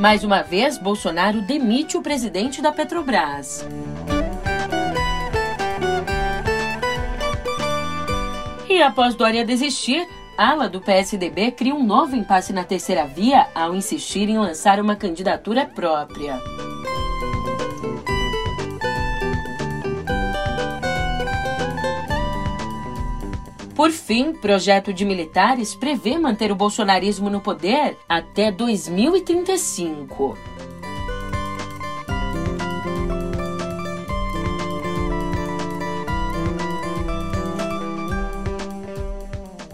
Mais uma vez, Bolsonaro demite o presidente da Petrobras. E após Dória desistir, ala do PSDB cria um novo impasse na terceira via ao insistir em lançar uma candidatura própria. Por fim, projeto de militares prevê manter o bolsonarismo no poder até 2035.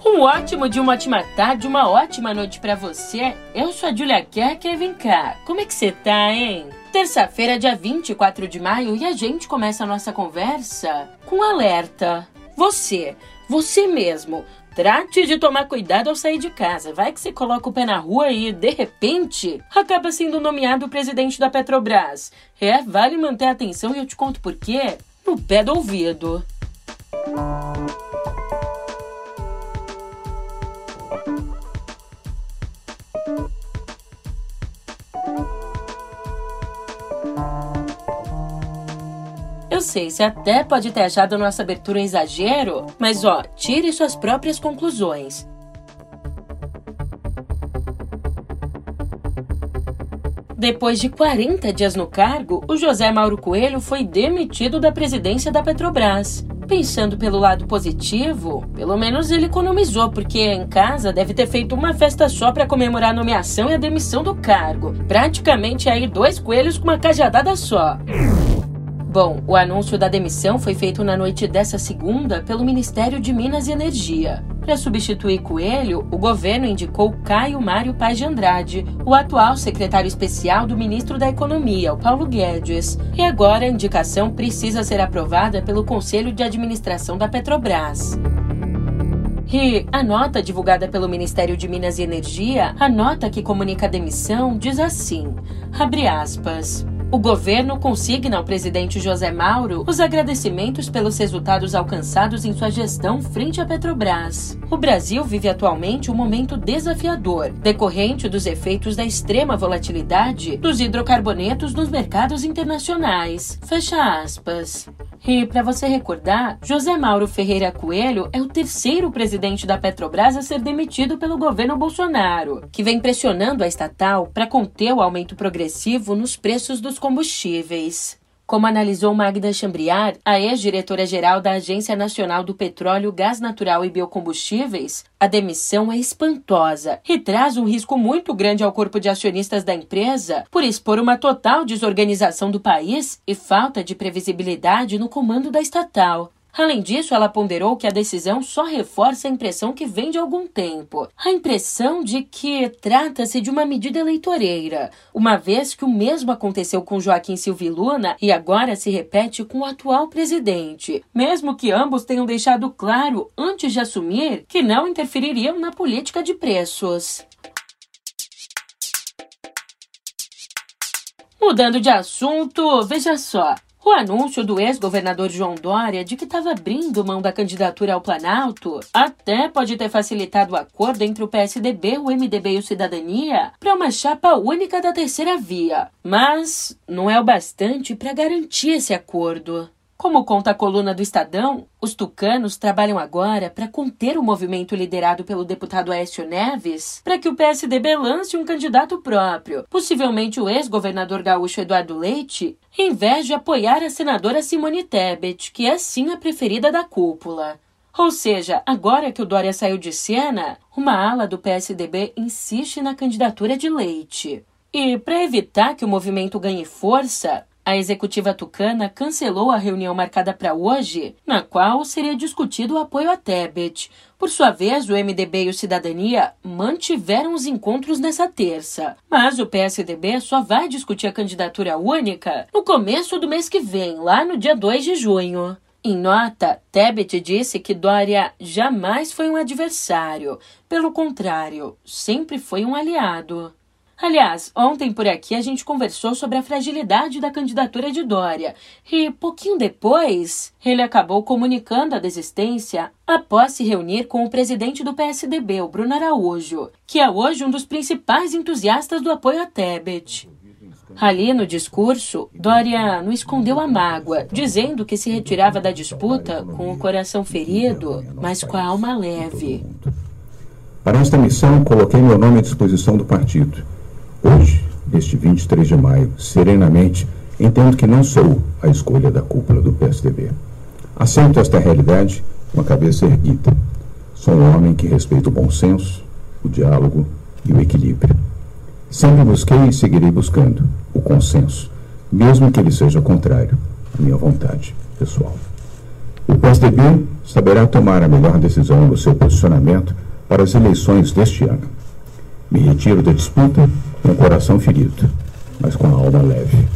Um ótimo dia, uma ótima tarde, uma ótima noite para você. Eu sou a Julia Kerker, vem cá. Como é que você tá, hein? Terça-feira, dia 24 de maio, e a gente começa a nossa conversa com um alerta. Você você mesmo. Trate de tomar cuidado ao sair de casa. Vai que você coloca o pé na rua e, de repente, acaba sendo nomeado presidente da Petrobras. É, vale manter a atenção e eu te conto por quê no pé do ouvido. Eu sei, você até pode ter achado a nossa abertura um exagero, mas ó, tire suas próprias conclusões. Depois de 40 dias no cargo, o José Mauro Coelho foi demitido da presidência da Petrobras. Pensando pelo lado positivo, pelo menos ele economizou, porque em casa deve ter feito uma festa só para comemorar a nomeação e a demissão do cargo. Praticamente aí dois coelhos com uma cajadada só. Bom, o anúncio da demissão foi feito na noite dessa segunda pelo Ministério de Minas e Energia. Para substituir Coelho, o governo indicou Caio Mário Paz de Andrade, o atual secretário especial do ministro da Economia, o Paulo Guedes. E agora a indicação precisa ser aprovada pelo Conselho de Administração da Petrobras. E a nota divulgada pelo Ministério de Minas e Energia, a nota que comunica a demissão, diz assim: abre aspas. O governo consigna ao presidente José Mauro os agradecimentos pelos resultados alcançados em sua gestão frente à Petrobras. O Brasil vive atualmente um momento desafiador, decorrente dos efeitos da extrema volatilidade dos hidrocarbonetos nos mercados internacionais. Fecha aspas. E para você recordar, José Mauro Ferreira Coelho é o terceiro presidente da Petrobras a ser demitido pelo governo Bolsonaro, que vem pressionando a estatal para conter o aumento progressivo nos preços dos combustíveis. Como analisou Magda Chambriar, a ex-diretora-geral da Agência Nacional do Petróleo, Gás Natural e Biocombustíveis, a demissão é espantosa e traz um risco muito grande ao corpo de acionistas da empresa por expor uma total desorganização do país e falta de previsibilidade no comando da estatal. Além disso, ela ponderou que a decisão só reforça a impressão que vem de algum tempo, a impressão de que trata-se de uma medida eleitoreira, uma vez que o mesmo aconteceu com Joaquim Silva Luna e agora se repete com o atual presidente, mesmo que ambos tenham deixado claro antes de assumir que não interfeririam na política de preços. Mudando de assunto, veja só. O anúncio do ex-governador João Dória de que estava abrindo mão da candidatura ao Planalto até pode ter facilitado o acordo entre o PSDB, o MDB e o Cidadania para uma chapa única da terceira via. Mas não é o bastante para garantir esse acordo. Como conta a coluna do Estadão, os tucanos trabalham agora para conter o movimento liderado pelo deputado Aécio Neves para que o PSDB lance um candidato próprio, possivelmente o ex-governador gaúcho Eduardo Leite, em vez de apoiar a senadora Simone Tebet, que é sim a preferida da cúpula. Ou seja, agora que o Dória saiu de cena, uma ala do PSDB insiste na candidatura de Leite. E para evitar que o movimento ganhe força, a executiva tucana cancelou a reunião marcada para hoje, na qual seria discutido o apoio a Tebet. Por sua vez, o MDB e o Cidadania mantiveram os encontros nessa terça. Mas o PSDB só vai discutir a candidatura única no começo do mês que vem, lá no dia 2 de junho. Em nota, Tebet disse que Dória jamais foi um adversário. Pelo contrário, sempre foi um aliado. Aliás, ontem por aqui a gente conversou sobre a fragilidade da candidatura de Dória e, pouquinho depois, ele acabou comunicando a desistência após se reunir com o presidente do PSDB, o Bruno Araújo, que é hoje um dos principais entusiastas do apoio a Tebet. Ali no discurso, Dória não escondeu a mágoa, dizendo que se retirava da disputa com o coração ferido, mas com a alma leve. Para esta missão, coloquei meu nome à disposição do partido Hoje, neste 23 de maio, serenamente, entendo que não sou a escolha da cúpula do PSDB. Aceito esta realidade com a cabeça erguida. Sou um homem que respeita o bom senso, o diálogo e o equilíbrio. Sempre busquei e seguirei buscando o consenso, mesmo que ele seja contrário à minha vontade pessoal. O PSDB saberá tomar a melhor decisão no seu posicionamento para as eleições deste ano. Me retiro da disputa com o coração ferido, mas com a alma leve.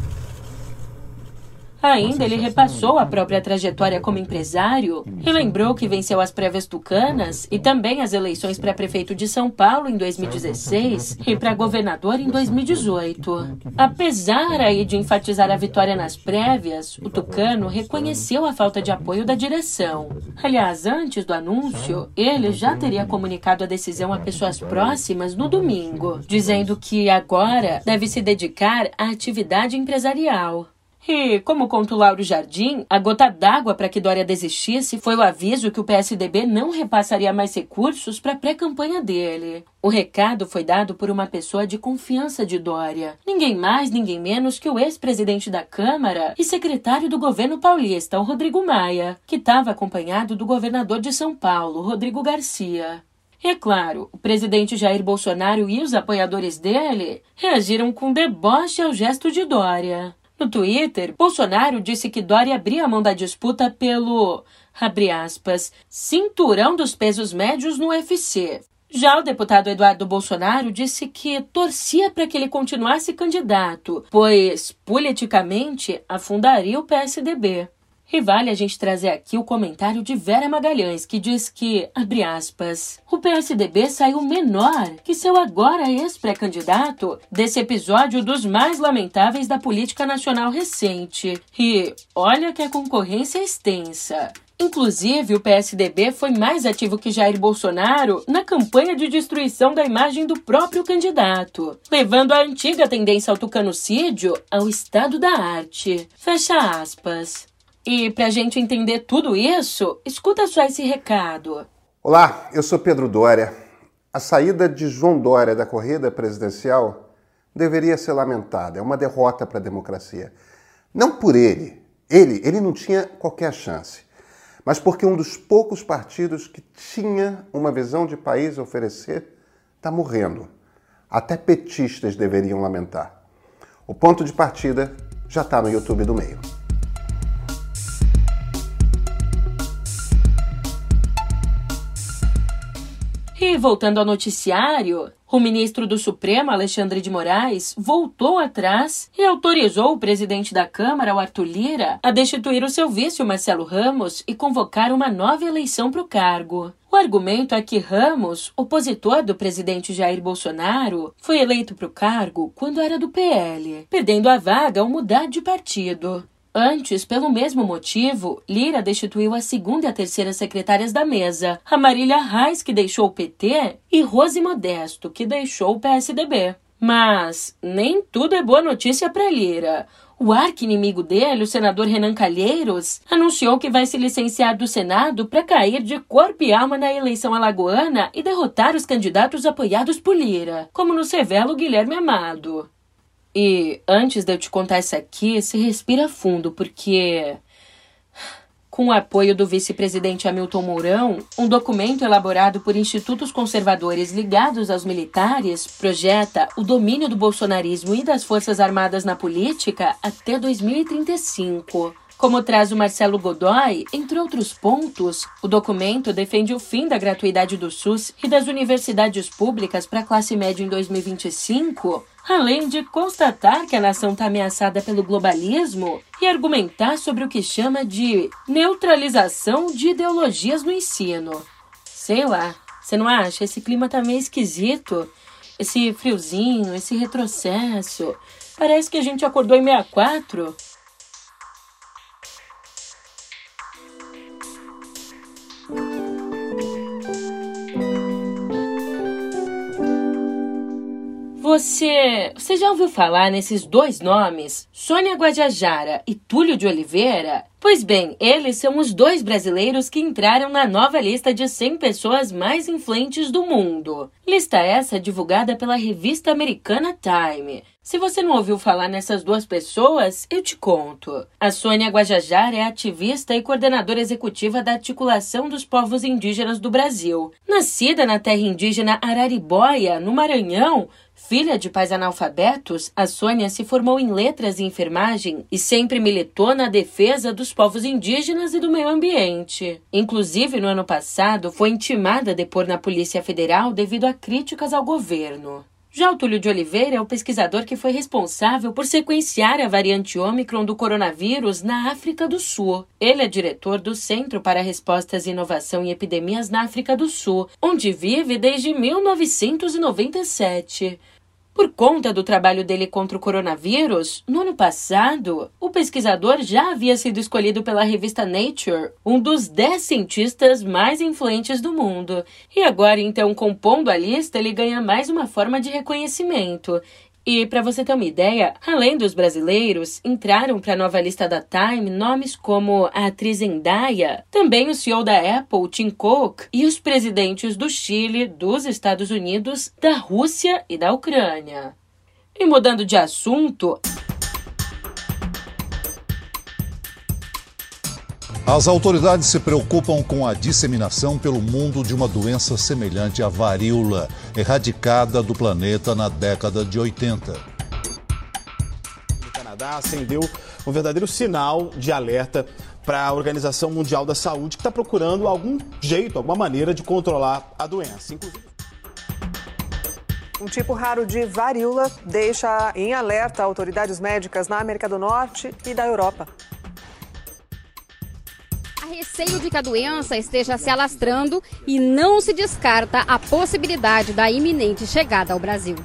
Ainda ele repassou a própria trajetória como empresário e lembrou que venceu as prévias tucanas e também as eleições para prefeito de São Paulo em 2016 e para governador em 2018. Apesar aí de enfatizar a vitória nas prévias, o tucano reconheceu a falta de apoio da direção. Aliás, antes do anúncio, ele já teria comunicado a decisão a pessoas próximas no domingo, dizendo que agora deve se dedicar à atividade empresarial. E, como conta o Lauro Jardim, a gota d'água para que Dória desistisse foi o aviso que o PSDB não repassaria mais recursos para a pré-campanha dele. O recado foi dado por uma pessoa de confiança de Dória. Ninguém mais, ninguém menos que o ex-presidente da Câmara e secretário do governo paulista, o Rodrigo Maia, que estava acompanhado do governador de São Paulo, Rodrigo Garcia. É claro, o presidente Jair Bolsonaro e os apoiadores dele reagiram com deboche ao gesto de Dória. No Twitter, Bolsonaro disse que Dória abria a mão da disputa pelo, abre aspas, cinturão dos pesos médios no UFC. Já o deputado Eduardo Bolsonaro disse que torcia para que ele continuasse candidato, pois, politicamente, afundaria o PSDB. E vale a gente trazer aqui o comentário de Vera Magalhães, que diz que, abre aspas, o PSDB saiu menor que seu agora ex-pré-candidato desse episódio dos mais lamentáveis da política nacional recente. E olha que a concorrência é extensa. Inclusive, o PSDB foi mais ativo que Jair Bolsonaro na campanha de destruição da imagem do próprio candidato, levando a antiga tendência ao tucanocídio ao estado da arte. Fecha aspas. E para a gente entender tudo isso, escuta só esse recado. Olá, eu sou Pedro Dória. A saída de João Dória da corrida presidencial deveria ser lamentada. É uma derrota para a democracia. Não por ele. Ele, ele não tinha qualquer chance. Mas porque um dos poucos partidos que tinha uma visão de país a oferecer está morrendo. Até petistas deveriam lamentar. O ponto de partida já está no YouTube do meio. E voltando ao noticiário, o ministro do Supremo, Alexandre de Moraes, voltou atrás e autorizou o presidente da Câmara, o Arthur Lira, a destituir o seu vice, o Marcelo Ramos, e convocar uma nova eleição para o cargo. O argumento é que Ramos, opositor do presidente Jair Bolsonaro, foi eleito para o cargo quando era do PL, perdendo a vaga ao mudar de partido. Antes, pelo mesmo motivo, Lira destituiu a segunda e a terceira secretárias da mesa, a Marília Reis, que deixou o PT, e Rose Modesto, que deixou o PSDB. Mas nem tudo é boa notícia para Lira. O arqui-inimigo dele, o senador Renan Calheiros, anunciou que vai se licenciar do Senado para cair de corpo e alma na eleição alagoana e derrotar os candidatos apoiados por Lira, como no revela o Guilherme Amado. E antes de eu te contar isso aqui, se respira fundo, porque com o apoio do vice-presidente Hamilton Mourão, um documento elaborado por institutos conservadores ligados aos militares projeta o domínio do bolsonarismo e das Forças Armadas na política até 2035. Como traz o Marcelo Godoy, entre outros pontos, o documento defende o fim da gratuidade do SUS e das universidades públicas para a classe média em 2025, além de constatar que a nação está ameaçada pelo globalismo e argumentar sobre o que chama de neutralização de ideologias no ensino. Sei lá, você não acha? Esse clima tá meio esquisito. esse friozinho, esse retrocesso. Parece que a gente acordou em 64. Você, você já ouviu falar nesses dois nomes, Sônia Guajajara e Túlio de Oliveira? Pois bem, eles são os dois brasileiros que entraram na nova lista de 100 pessoas mais influentes do mundo. Lista essa divulgada pela revista americana Time. Se você não ouviu falar nessas duas pessoas, eu te conto. A Sônia Guajajara é ativista e coordenadora executiva da Articulação dos Povos Indígenas do Brasil. Nascida na terra indígena Araribóia, no Maranhão, Filha de pais analfabetos, a Sônia se formou em letras e enfermagem e sempre militou na defesa dos povos indígenas e do meio ambiente. Inclusive, no ano passado, foi intimada a depor na Polícia Federal devido a críticas ao governo. Já o Túlio de Oliveira é o pesquisador que foi responsável por sequenciar a variante Ômicron do coronavírus na África do Sul. Ele é diretor do Centro para Respostas e Inovação em Epidemias na África do Sul, onde vive desde 1997. Por conta do trabalho dele contra o coronavírus, no ano passado, o pesquisador já havia sido escolhido pela revista Nature, um dos 10 cientistas mais influentes do mundo. E agora, então, compondo a lista, ele ganha mais uma forma de reconhecimento. E para você ter uma ideia, além dos brasileiros, entraram para a nova lista da Time nomes como a atriz Zendaya, também o CEO da Apple, Tim Cook, e os presidentes do Chile, dos Estados Unidos, da Rússia e da Ucrânia. E mudando de assunto, As autoridades se preocupam com a disseminação pelo mundo de uma doença semelhante à varíola, erradicada do planeta na década de 80. O Canadá acendeu um verdadeiro sinal de alerta para a Organização Mundial da Saúde, que está procurando algum jeito, alguma maneira de controlar a doença. Inclusive... Um tipo raro de varíola deixa em alerta autoridades médicas na América do Norte e da Europa receio de que a doença esteja se alastrando e não se descarta a possibilidade da iminente chegada ao Brasil.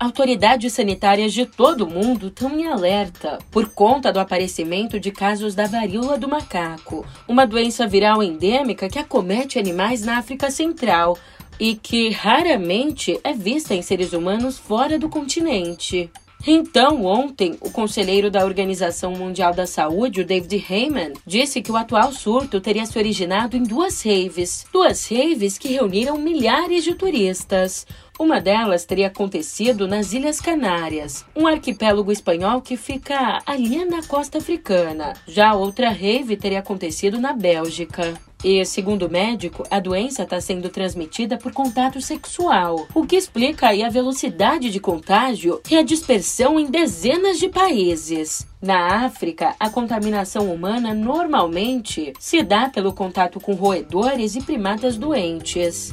Autoridades sanitárias de todo o mundo estão em alerta por conta do aparecimento de casos da varíola do macaco, uma doença viral endêmica que acomete animais na África Central e que raramente é vista em seres humanos fora do continente. Então, ontem, o conselheiro da Organização Mundial da Saúde, o David Heyman, disse que o atual surto teria se originado em duas raves. Duas raves que reuniram milhares de turistas. Uma delas teria acontecido nas Ilhas Canárias, um arquipélago espanhol que fica ali na costa africana. Já outra rave teria acontecido na Bélgica. E, segundo o médico, a doença está sendo transmitida por contato sexual, o que explica aí a velocidade de contágio e a dispersão em dezenas de países. Na África, a contaminação humana normalmente se dá pelo contato com roedores e primatas doentes.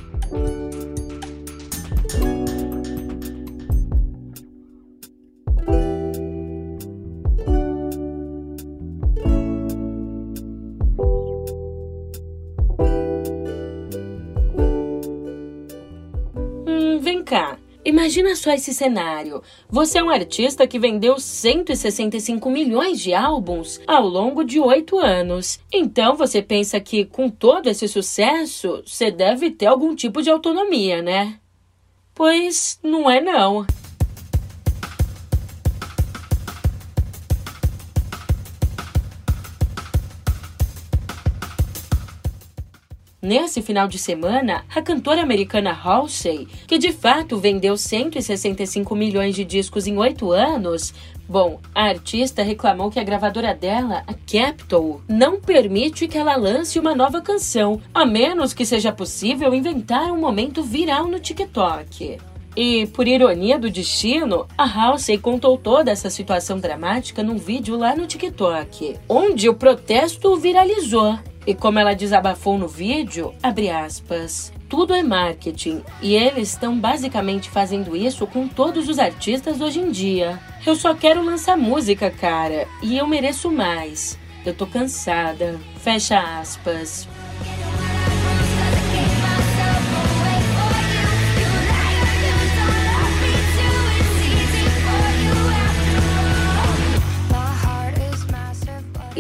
Imagina só esse cenário. Você é um artista que vendeu 165 milhões de álbuns ao longo de oito anos. Então você pensa que, com todo esse sucesso, você deve ter algum tipo de autonomia, né? Pois não é não. Nesse final de semana, a cantora americana Halsey, que de fato vendeu 165 milhões de discos em oito anos, Bom, a artista reclamou que a gravadora dela, a Capitol, não permite que ela lance uma nova canção, a menos que seja possível inventar um momento viral no TikTok. E, por ironia do destino, a Halsey contou toda essa situação dramática num vídeo lá no TikTok, onde o protesto viralizou. E como ela desabafou no vídeo, abre aspas, tudo é marketing e eles estão basicamente fazendo isso com todos os artistas hoje em dia. Eu só quero lançar música, cara, e eu mereço mais. Eu tô cansada. Fecha aspas.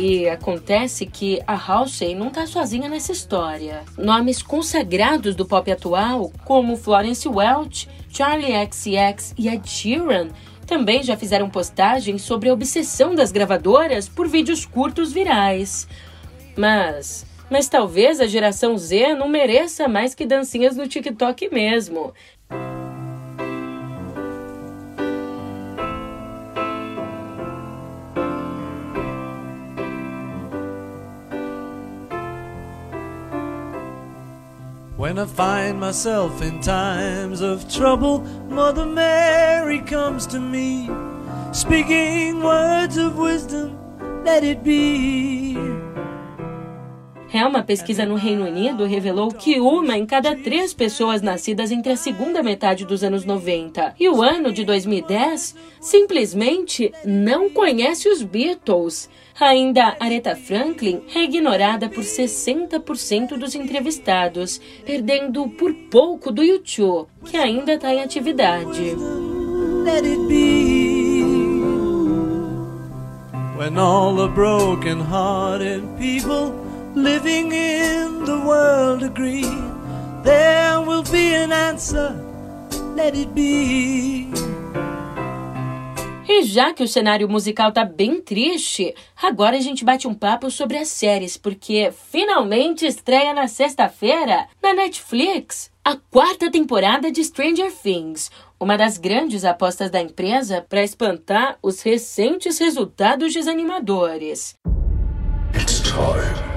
E acontece que a Halsey não está sozinha nessa história. Nomes consagrados do pop atual, como Florence Welch, Charlie XCX e Ed Sheeran, também já fizeram postagens sobre a obsessão das gravadoras por vídeos curtos virais. Mas mas talvez a geração Z não mereça mais que dancinhas no TikTok mesmo. When I find myself in times of trouble, Mother Mary comes to me, speaking words of wisdom, let it be. É, uma pesquisa no Reino Unido revelou que uma em cada três pessoas nascidas entre a segunda metade dos anos 90 e o ano de 2010 simplesmente não conhece os Beatles. Ainda Aretha Franklin é ignorada por 60% dos entrevistados, perdendo por pouco do YouTube, que ainda está em atividade. When all the broken-hearted people living in the world agree there will be an answer, let it be. E já que o cenário musical tá bem triste, agora a gente bate um papo sobre as séries, porque finalmente estreia na sexta-feira, na Netflix, a quarta temporada de Stranger Things, uma das grandes apostas da empresa para espantar os recentes resultados desanimadores. It's time.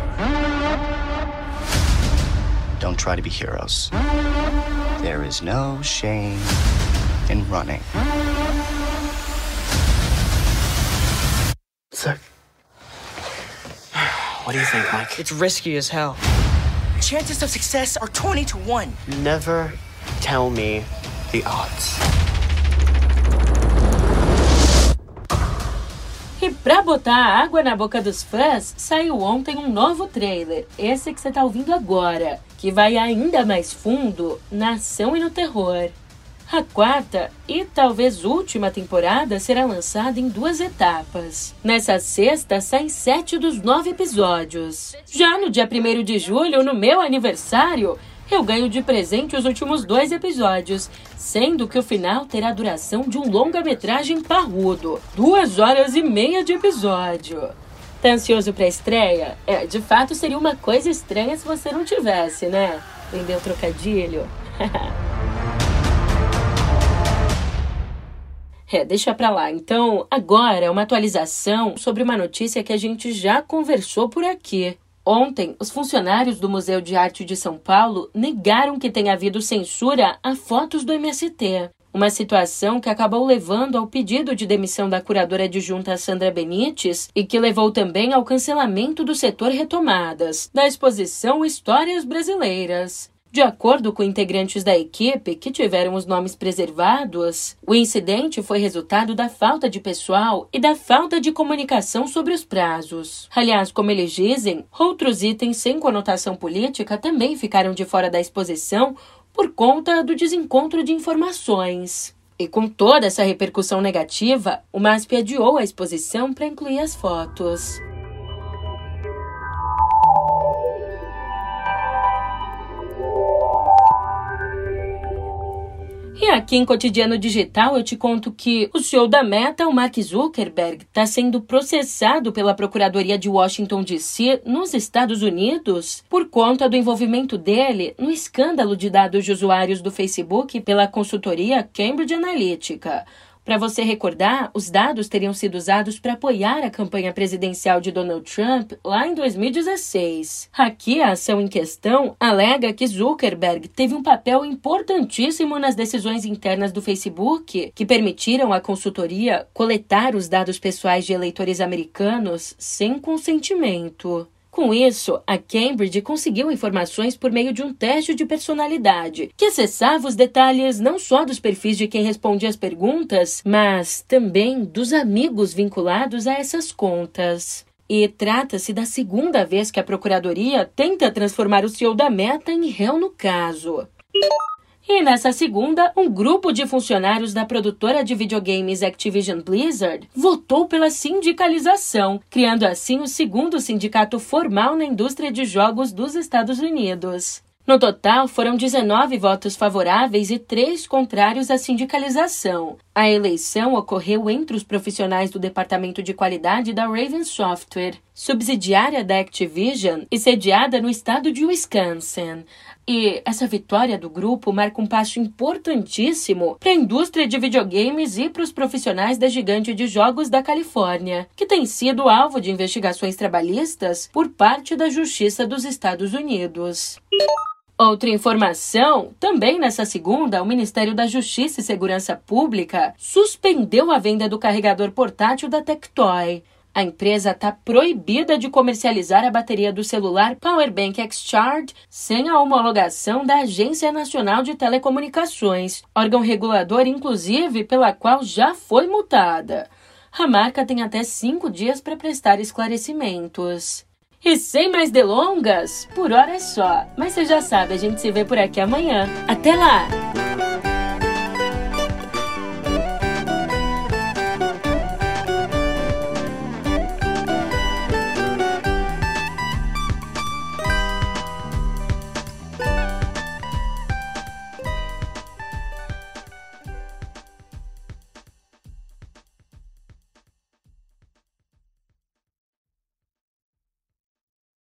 Don't try to be heroes. There is no shame in running. Sick. What do you think, Mike? It's risky as hell. Chances of success are 20 to 1. Never tell me the odds. E pra botar água na boca dos fãs, saiu ontem um novo trailer, esse que você tá ouvindo agora, que vai ainda mais fundo na ação e no terror. A quarta e talvez última temporada será lançada em duas etapas. Nessa sexta saem sete dos nove episódios. Já no dia 1 de julho, no meu aniversário, eu ganho de presente os últimos dois episódios, sendo que o final terá a duração de um longa-metragem parrudo, duas horas e meia de episódio. Tá ansioso pra estreia? É, de fato seria uma coisa estranha se você não tivesse, né? Entendeu o trocadilho? É, deixa pra lá. Então, agora uma atualização sobre uma notícia que a gente já conversou por aqui. Ontem, os funcionários do Museu de Arte de São Paulo negaram que tenha havido censura a fotos do MST. Uma situação que acabou levando ao pedido de demissão da curadora adjunta Sandra Benites e que levou também ao cancelamento do setor Retomadas, da exposição Histórias Brasileiras. De acordo com integrantes da equipe que tiveram os nomes preservados, o incidente foi resultado da falta de pessoal e da falta de comunicação sobre os prazos. Aliás, como eles dizem, outros itens sem conotação política também ficaram de fora da exposição por conta do desencontro de informações. E com toda essa repercussão negativa, o MASP adiou a exposição para incluir as fotos. Aqui em Cotidiano Digital eu te conto que o CEO da Meta, o Mark Zuckerberg, está sendo processado pela Procuradoria de Washington DC nos Estados Unidos por conta do envolvimento dele no escândalo de dados de usuários do Facebook pela consultoria Cambridge Analytica. Para você recordar, os dados teriam sido usados para apoiar a campanha presidencial de Donald Trump lá em 2016. Aqui, a ação em questão alega que Zuckerberg teve um papel importantíssimo nas decisões internas do Facebook que permitiram à consultoria coletar os dados pessoais de eleitores americanos sem consentimento. Com isso, a Cambridge conseguiu informações por meio de um teste de personalidade, que acessava os detalhes não só dos perfis de quem respondia as perguntas, mas também dos amigos vinculados a essas contas. E trata-se da segunda vez que a Procuradoria tenta transformar o CEO da Meta em réu no caso. E nessa segunda, um grupo de funcionários da produtora de videogames Activision Blizzard votou pela sindicalização, criando assim o segundo sindicato formal na indústria de jogos dos Estados Unidos. No total, foram 19 votos favoráveis e 3 contrários à sindicalização. A eleição ocorreu entre os profissionais do Departamento de Qualidade da Raven Software, subsidiária da Activision e sediada no estado de Wisconsin. E essa vitória do grupo marca um passo importantíssimo para a indústria de videogames e para os profissionais da gigante de jogos da Califórnia, que tem sido alvo de investigações trabalhistas por parte da Justiça dos Estados Unidos. Outra informação: também nessa segunda, o Ministério da Justiça e Segurança Pública suspendeu a venda do carregador portátil da Tectoy. A empresa está proibida de comercializar a bateria do celular Powerbank X-Charge sem a homologação da Agência Nacional de Telecomunicações, órgão regulador, inclusive, pela qual já foi multada. A marca tem até cinco dias para prestar esclarecimentos. E sem mais delongas, por hora é só. Mas você já sabe, a gente se vê por aqui amanhã. Até lá!